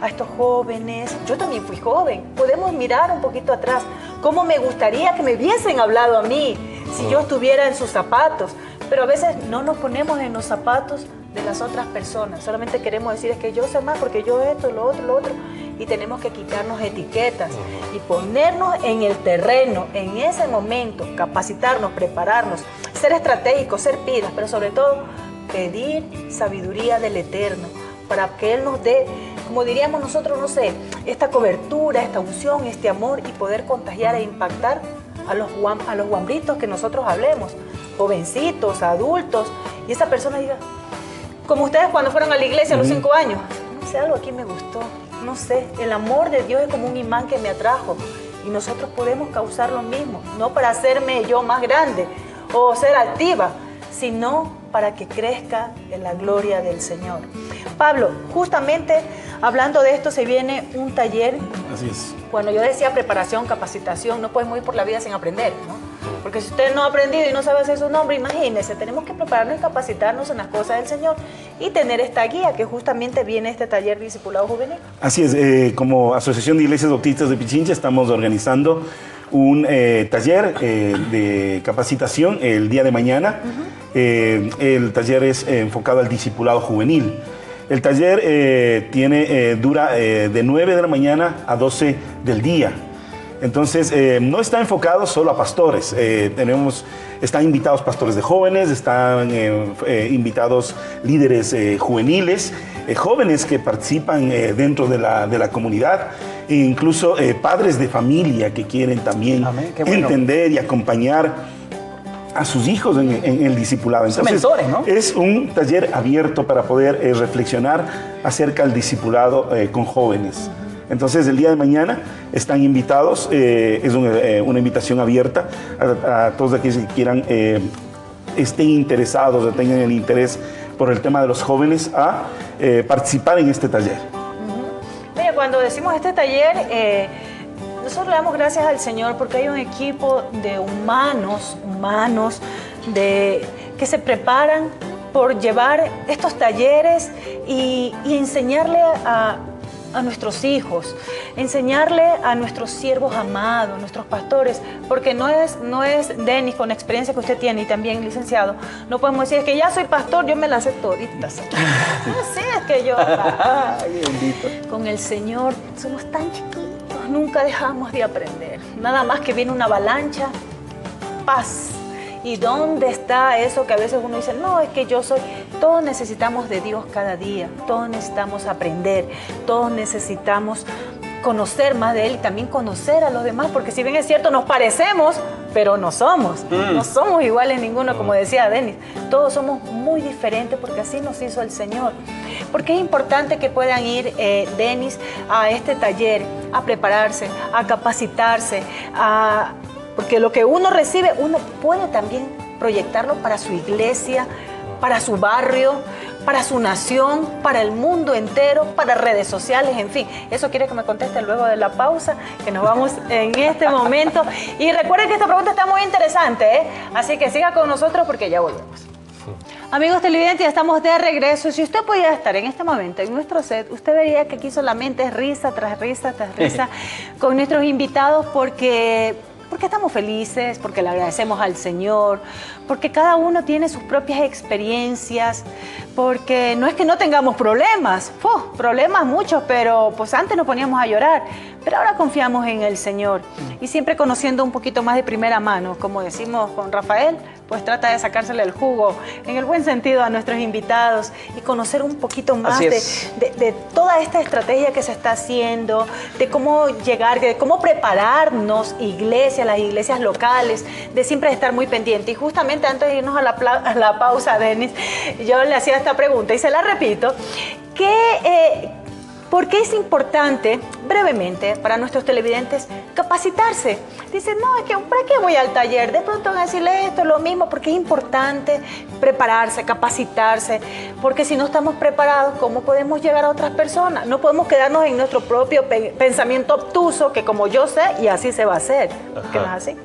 a estos jóvenes? Yo también fui joven. Podemos mirar un poquito atrás. ¿Cómo me gustaría que me hubiesen hablado a mí si yo estuviera en sus zapatos? Pero a veces no nos ponemos en los zapatos de las otras personas. Solamente queremos decir es que yo sé más porque yo esto, lo otro, lo otro. Y tenemos que quitarnos etiquetas y ponernos en el terreno, en ese momento, capacitarnos, prepararnos, ser estratégicos, ser pilas, pero sobre todo pedir sabiduría del Eterno para que Él nos dé, como diríamos nosotros, no sé, esta cobertura, esta unción, este amor y poder contagiar e impactar a los, guam- a los guambritos que nosotros hablemos, jovencitos, adultos, y esa persona diga, como ustedes cuando fueron a la iglesia a los cinco años, no sé, algo aquí me gustó, no sé, el amor de Dios es como un imán que me atrajo y nosotros podemos causar lo mismo, no para hacerme yo más grande o ser altiva, sino para que crezca en la gloria del Señor. Pablo, justamente hablando de esto se viene un taller Así es. cuando yo decía preparación, capacitación, no podemos ir por la vida sin aprender, ¿no? Porque si usted no ha aprendido y no sabe hacer su nombre, imagínese, tenemos que prepararnos y capacitarnos en las cosas del Señor y tener esta guía que justamente viene este taller discipulado juvenil. Así es, eh, como Asociación de Iglesias Bautistas de Pichincha estamos organizando un eh, taller eh, de capacitación el día de mañana. Eh, el taller es enfocado al discipulado juvenil. El taller tiene, dura de 9 de la mañana a 12 del día. Entonces, no está enfocado solo a pastores. Tenemos, están invitados pastores de jóvenes, están eh, eh, invitados líderes eh, juveniles, jóvenes que participan dentro de la, de la comunidad, e incluso padres de familia que quieren también bueno. entender y acompañar a sus hijos en, en el discipulado. Mentores, ¿no? Es un taller abierto para poder eh, reflexionar acerca del discipulado eh, con jóvenes. Entonces, el día de mañana están invitados, eh, es eh, una invitación abierta a, todos aquellos que quieran, eh, estén interesados o tengan el interés por el tema de los jóvenes a participar en este taller. Mira, cuando decimos este taller, nosotros le damos gracias al Señor porque hay un equipo de humanos, humanos, de, que se preparan por llevar estos talleres y enseñarle a, a nuestros hijos, enseñarle a nuestros siervos amados, nuestros pastores, porque no es, no es Denis con la experiencia que usted tiene y también licenciado, no podemos decir es que ya soy pastor, yo me las sé toditas. Así es que yo... Ay, bendito. Con el Señor somos tan chiquitos, nunca dejamos de aprender. Nada más que viene una avalancha, paz. ¿Y dónde está eso que a veces uno dice, no, es que yo soy... Todos necesitamos de Dios cada día, todos necesitamos aprender, todos necesitamos conocer más de Él y también conocer a los demás, porque si bien es cierto, nos parecemos, pero no somos. No somos iguales ninguno, como decía Denis. Todos somos muy diferentes porque así nos hizo el Señor. Porque es importante que puedan ir, eh, Denis, a este taller, a prepararse, a capacitarse, a... porque lo que uno recibe, uno puede también proyectarlo para su iglesia, para su barrio, para su nación, para el mundo entero, para redes sociales, en fin. Eso quiere que me conteste luego de la pausa, que nos vamos en este momento. Y recuerden que esta pregunta está muy interesante, ¿eh? así que siga con nosotros porque ya volvemos. Amigos televidentes, ya estamos de regreso. Si usted podía estar en este momento en nuestro set, usted vería que aquí solamente es risa tras risa tras risa con nuestros invitados porque, porque estamos felices, porque le agradecemos al Señor, porque cada uno tiene sus propias experiencias, porque no es que no tengamos problemas, problemas muchos, pero pues antes nos poníamos a llorar, pero ahora confiamos en el Señor. Y siempre conociendo un poquito más de primera mano, como decimos con Rafael, pues trata de sacársele el jugo, en el buen sentido, a nuestros invitados y conocer un poquito más de, de, toda esta estrategia que se está haciendo, de cómo llegar, de cómo prepararnos, iglesias, las iglesias locales, de siempre estar muy pendiente. Y justamente antes de irnos a la, a la pausa, Denis, yo le hacía esta pregunta y se la repito, ¿qué, eh, ¿Por qué es importante, brevemente, para nuestros televidentes, capacitarse? Dicen, no, es que ¿para qué voy al taller? De pronto van a decirle esto, lo mismo, porque es importante prepararse, capacitarse, porque si no estamos preparados, ¿cómo podemos llegar a otras personas? No podemos quedarnos en nuestro propio pensamiento obtuso, que como yo sé, y así se va a hacer. ¿Qué es así?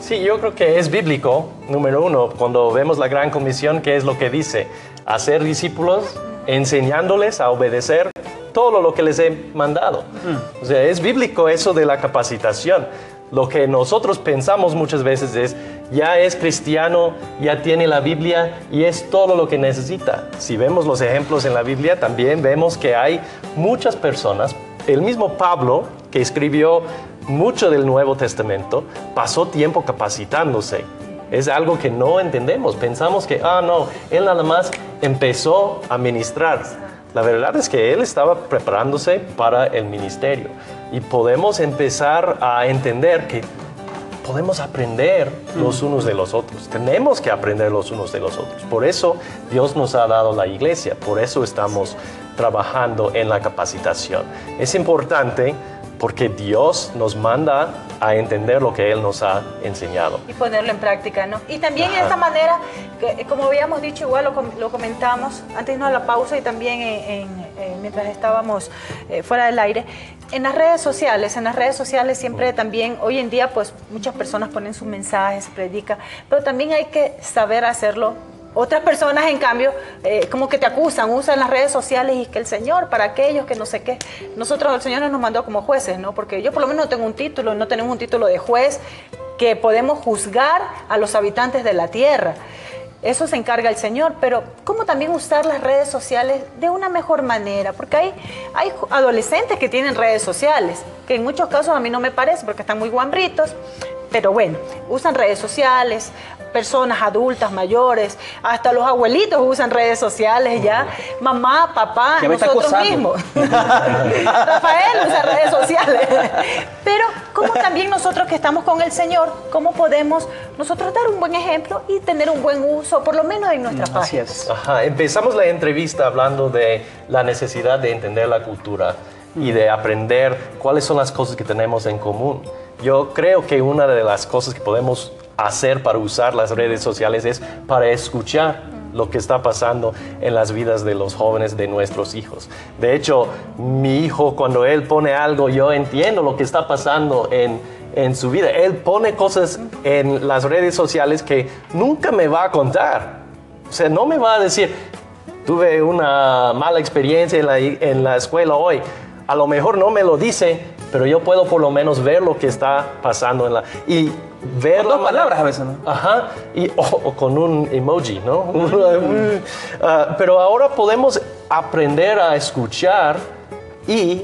Sí, yo creo que es bíblico, número uno, cuando vemos la gran comisión, que es lo que dice, hacer discípulos, enseñándoles a obedecer todo lo que les he mandado. Mm. O sea, es bíblico eso de la capacitación. Lo que nosotros pensamos muchas veces es, ya es cristiano, ya tiene la Biblia y es todo lo que necesita. Si vemos los ejemplos en la Biblia, también vemos que hay muchas personas, el mismo Pablo, que escribió mucho del Nuevo Testamento, pasó tiempo capacitándose. Es algo que no entendemos. Pensamos que, ah, no, él nada más empezó a ministrar la verdad es que él estaba preparándose para el ministerio y podemos empezar a entender que podemos aprender los unos de los otros. Tenemos que aprender los unos de los otros. Por eso Dios nos ha dado la iglesia, por eso estamos trabajando en la capacitación. Es importante porque Dios nos manda a entender lo que Él nos ha enseñado. Y ponerlo en práctica, ¿no? Y también de esta manera, que, como habíamos dicho, igual lo, comentamos antes de la pausa y también mientras estábamos eh, fuera del aire, en las redes sociales, en las redes sociales siempre también, hoy en día pues muchas personas ponen sus mensajes, predican, pero también hay que saber hacerlo otras personas, en cambio, eh, como que te acusan, usan las redes sociales y que el Señor, para aquellos que no sé qué. Nosotros, el Señor nos mandó como jueces, ¿no? Porque yo por lo menos no tengo un título, no tenemos un título de juez que podemos juzgar a los habitantes de la tierra. Eso se encarga el Señor, pero ¿cómo también usar las redes sociales de una mejor manera? Porque hay, hay adolescentes que tienen redes sociales, que en muchos casos a mí no me parece porque están muy guambritos, pero bueno, usan redes sociales, personas adultas, mayores, hasta los abuelitos usan redes sociales ya, mamá, papá, nosotros mismos. Rafael usa redes sociales. Pero como también nosotros que estamos con el Señor, cómo podemos nosotros dar un buen ejemplo y tener un buen uso, por lo menos en nuestra página. Ajá. Empezamos la entrevista hablando de la necesidad de entender la cultura y de aprender cuáles son las cosas que tenemos en común. Yo creo que una de las cosas que podemos hacer para usar las redes sociales es para escuchar lo que está pasando en las vidas de los jóvenes de nuestros hijos. De hecho, mi hijo cuando él pone algo, yo entiendo lo que está pasando en, en su vida. Él pone cosas en las redes sociales que nunca me va a contar. O sea, no me va a decir, tuve una mala experiencia en la, en la escuela hoy. A lo mejor no me lo dice, pero yo puedo por lo menos ver lo que está pasando en la... Y ver con dos palabras a veces, ¿no? Ajá, y, o, con un emoji, ¿no? Ah, pero ahora podemos aprender a escuchar y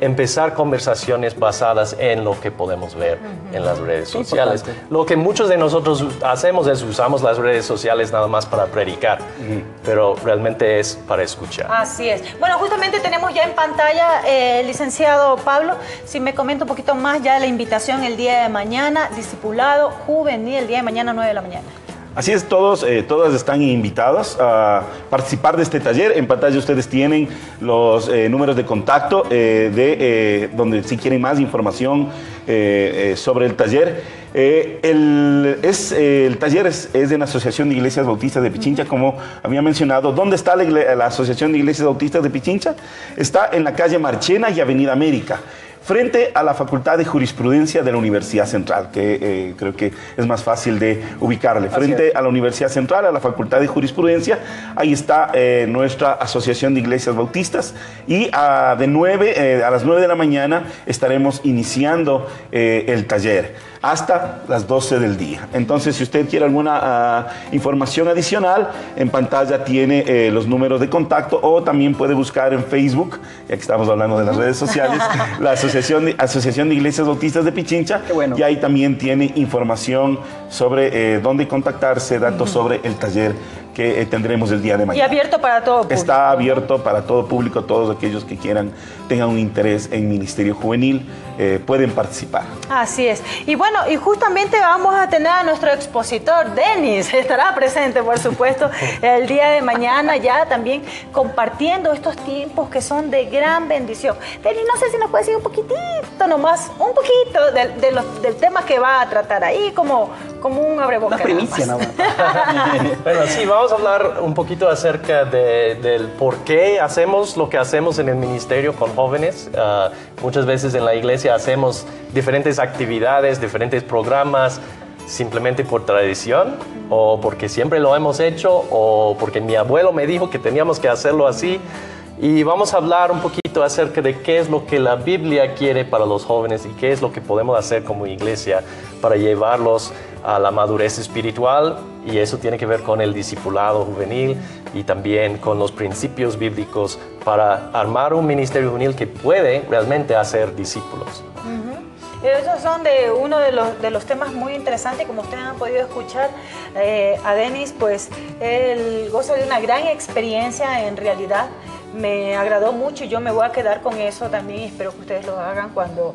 empezar conversaciones basadas en lo que podemos ver en las redes sociales. Lo que muchos de nosotros hacemos es usamos las redes sociales nada más para predicar, pero realmente es para escuchar. Así es. Bueno, justamente tenemos ya en pantalla, eh, licenciado Pablo, si me comenta un poquito más ya la invitación el día de mañana, discipulado juvenil, el día de mañana 9 de la mañana. Así es, todos, eh, todas están invitados a participar de este taller. En pantalla ustedes tienen los eh, números de contacto eh, de donde si quieren más información sobre el taller. el, es, el taller es, de la Asociación de Iglesias Bautistas de Pichincha, como había mencionado. ¿Dónde está la, la Asociación de Iglesias Bautistas de Pichincha? Está en la calle Marchena y Avenida América frente a la Facultad de Jurisprudencia de la Universidad Central, que eh, creo que es más fácil de ubicarle. Frente a la Universidad Central, a la Facultad de Jurisprudencia, ahí está eh, nuestra Asociación de Iglesias Bautistas y a, de 9, eh, a las 9 de la mañana estaremos iniciando el taller. Hasta las 12 del día. Entonces, si usted quiere alguna ah, información adicional, en pantalla tiene eh, los números de contacto o también puede buscar en Facebook, ya que estamos hablando de las redes sociales, la Asociación de, Asociación de Iglesias Bautistas de Pichincha. Qué bueno. Y ahí también tiene información sobre eh, dónde contactarse, datos sobre el taller que eh, tendremos el día de Y mañana. abierto para todo público. Está abierto para todo público, todos aquellos que quieran, tengan un interés en Ministerio Juvenil, eh, pueden participar. Así es. Y bueno, y justamente vamos a tener a nuestro expositor, Denis, estará presente, por supuesto, el día de mañana ya también compartiendo estos tiempos que son de gran bendición. Denis, no sé si nos puede decir un poquitito nomás, un poquito del, de los- del tema que va a tratar ahí, como, como un abrebocas. Una primicia nada nada más. Bueno, sí, vamos a hablar un poquito acerca de- del por qué hacemos lo que hacemos en el ministerio con jóvenes. Ah, muchas veces en la iglesia hacemos diferentes actividades, diferentes programas, simplemente por tradición o porque siempre lo hemos hecho o porque mi abuelo me dijo que teníamos que hacerlo así. Y vamos a hablar un poquito acerca de qué es lo que la Biblia quiere para los jóvenes y qué es lo que podemos hacer como iglesia para llevarlos a la madurez espiritual y eso tiene que ver con el discipulado juvenil y también con los principios bíblicos para armar un ministerio juvenil que puede realmente hacer discípulos. Esos son de uno de los, de los temas muy interesantes, como ustedes han podido escuchar, eh, a Denis, pues él goza de una gran experiencia en realidad. Me agradó mucho y yo me voy a quedar con eso también espero que ustedes lo hagan cuando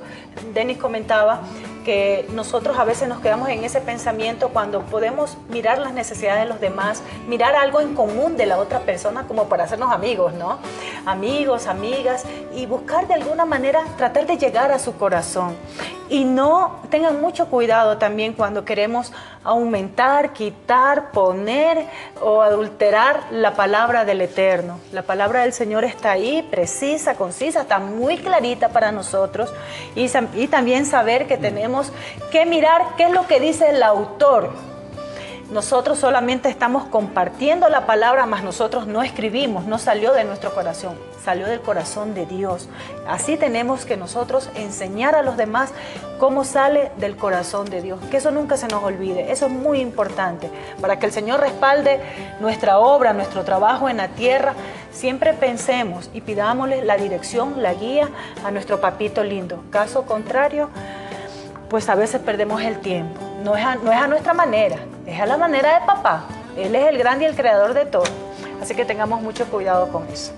Denis comentaba que nosotros a veces nos quedamos en ese pensamiento cuando podemos mirar las necesidades de los demás, mirar algo en común de la otra persona como para hacernos amigos, ¿no? Amigos, amigas y buscar de alguna manera tratar de llegar a su corazón. Y no tengan mucho cuidado también cuando queremos aumentar, quitar, poner o adulterar la palabra del Eterno. La palabra del Señor está ahí, precisa, concisa, está muy clarita para nosotros. Y, y también saber que tenemos que mirar qué es lo que dice el autor. Nosotros solamente estamos compartiendo la palabra, mas nosotros no escribimos, no salió de nuestro corazón, salió del corazón de Dios. Así tenemos que nosotros enseñar a los demás cómo sale del corazón de Dios, que eso nunca se nos olvide, eso es muy importante, para que el Señor respalde nuestra obra, nuestro trabajo en la tierra. Siempre pensemos y pidámosle la dirección, la guía a nuestro papito lindo. Caso contrario, pues a veces perdemos el tiempo. No es, a, nuestra manera, es a la manera de papá. Él es el grande y el creador de todo. Así que tengamos mucho cuidado con eso.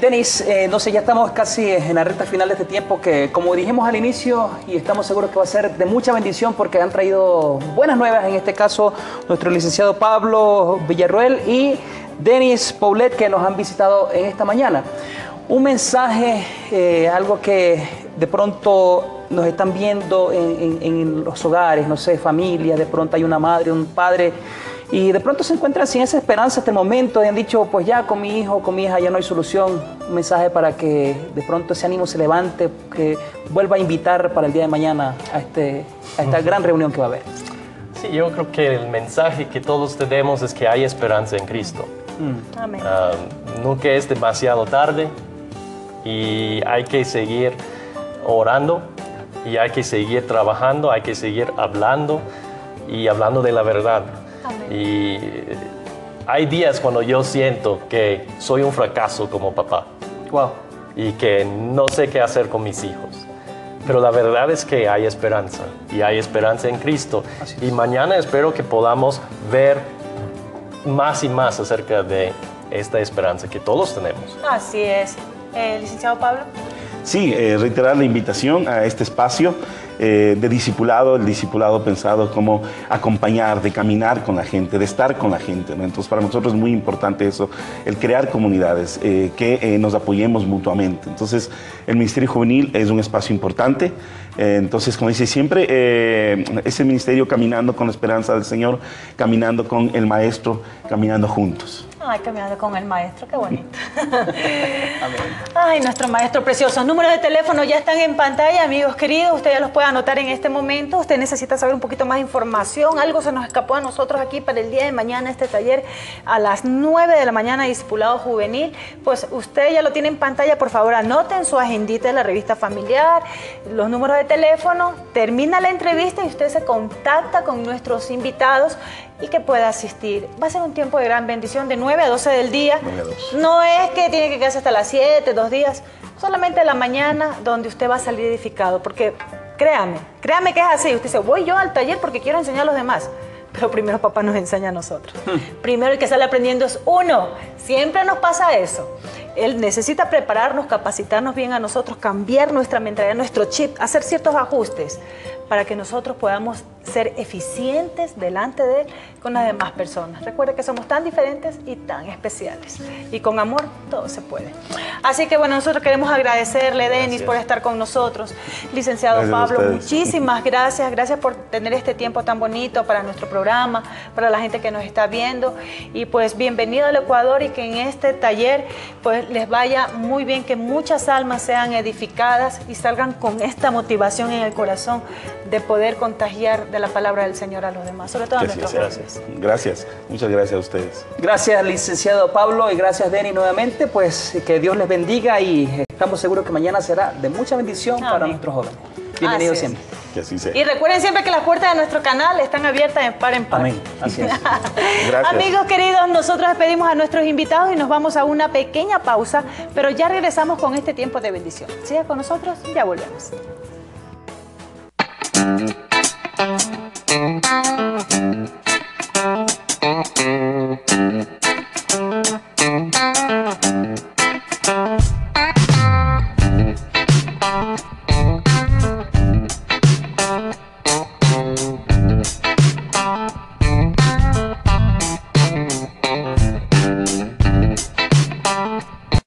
Denis, no sé, ya estamos casi en la recta final de este tiempo que, como dijimos al inicio, y estamos seguros que va a ser de mucha bendición porque han traído buenas nuevas, en este caso nuestro licenciado Pablo Villarruel y Denis Paulet que nos han visitado en esta mañana. Un mensaje, eh, algo que de pronto nos están viendo en, en- en los hogares, no sé, familias, de pronto hay una madre, un padre y de pronto se encuentran sin esa esperanza hasta el momento y han dicho, pues ya con mi hijo, con mi hija ya no hay solución. Un mensaje para que de pronto ese ánimo se levante, que vuelva a invitar para el día de mañana a, este, a esta gran reunión que va a haber. Sí, yo creo que el mensaje que todos tenemos es que hay esperanza en Cristo. Amén. Ah, nunca es demasiado tarde y hay que seguir orando y hay que seguir trabajando, hay que seguir hablando y hablando de la verdad. Amén. Y eh, hay días cuando yo siento que soy un fracaso como papá Wow. y que no sé qué hacer con mis hijos. Pero la verdad es que hay esperanza y hay esperanza en Cristo. Es. Y mañana espero que podamos ver más y más acerca de esta esperanza que todos tenemos. Así es. Eh, licenciado Pablo. Sí, eh, reiterar la invitación a este espacio eh, de discipulado, el discipulado pensado como acompañar, de caminar con la gente, de estar con la gente. Entonces, para nosotros es muy importante eso, el crear comunidades, eh, que nos apoyemos mutuamente. Entonces, el Ministerio Juvenil es un espacio importante. Entonces, como dice siempre, ese ministerio caminando con la esperanza del Señor, caminando con el Maestro, caminando juntos. Ay, caminando con el maestro, qué bonito. Ay, Ay, nuestro maestro precioso. Números de teléfono ya están en pantalla, amigos queridos. Usted ya los puede anotar en este momento. Usted necesita saber un poquito más de información. Algo se nos escapó a nosotros aquí para el día de mañana, este taller a las 9 de la mañana, discipulado juvenil. Pues usted ya lo tiene en pantalla. Por favor, anoten su agendita de la revista familiar, los números de teléfono. Termina la entrevista y usted se contacta con nuestros invitados y que pueda asistir. Va a ser un tiempo de gran bendición de 9 a 12 del día. No es que tiene que quedarse hasta las 7, dos días, solamente la mañana donde usted va a salir edificado, porque créame, créame que es así. Usted dice, voy yo al taller porque quiero enseñar a los demás. Pero primero papá nos enseña a nosotros. primero el que sale aprendiendo es uno. Siempre nos pasa eso. Él necesita prepararnos, capacitarnos bien a nosotros, cambiar nuestra mentalidad, nuestro chip, hacer ciertos ajustes para que nosotros podamos ser eficientes delante de Él con las demás personas. Recuerde que somos tan diferentes y tan especiales. Y con amor todo se puede. Así que bueno, nosotros queremos agradecerle, Denis, por estar con nosotros. Licenciado Pablo, muchísimas gracias. Gracias por tener este tiempo tan bonito para nuestro programa, para la gente que nos está viendo. Y pues bienvenido al Ecuador y que en este taller pues les vaya muy bien, que muchas almas sean edificadas y salgan con esta motivación en el corazón de poder contagiar de la palabra del Señor a los demás, sobre todo a nuestros gracias. gracias, muchas gracias a ustedes. Gracias, licenciado Pablo, y gracias, Denny, nuevamente. Pues que Dios les bendiga y estamos seguros que mañana será de mucha bendición para nuestros jóvenes. Bienvenidos siempre. Que así sea. Y recuerden siempre que las puertas de nuestro canal están abiertas en par en par. Amén. Así es. Gracias. Amigos queridos, nosotros despedimos a nuestros invitados y nos vamos a una pequeña pausa, pero ya regresamos con este tiempo de bendición. Siga con nosotros, ya volvemos. Thank you.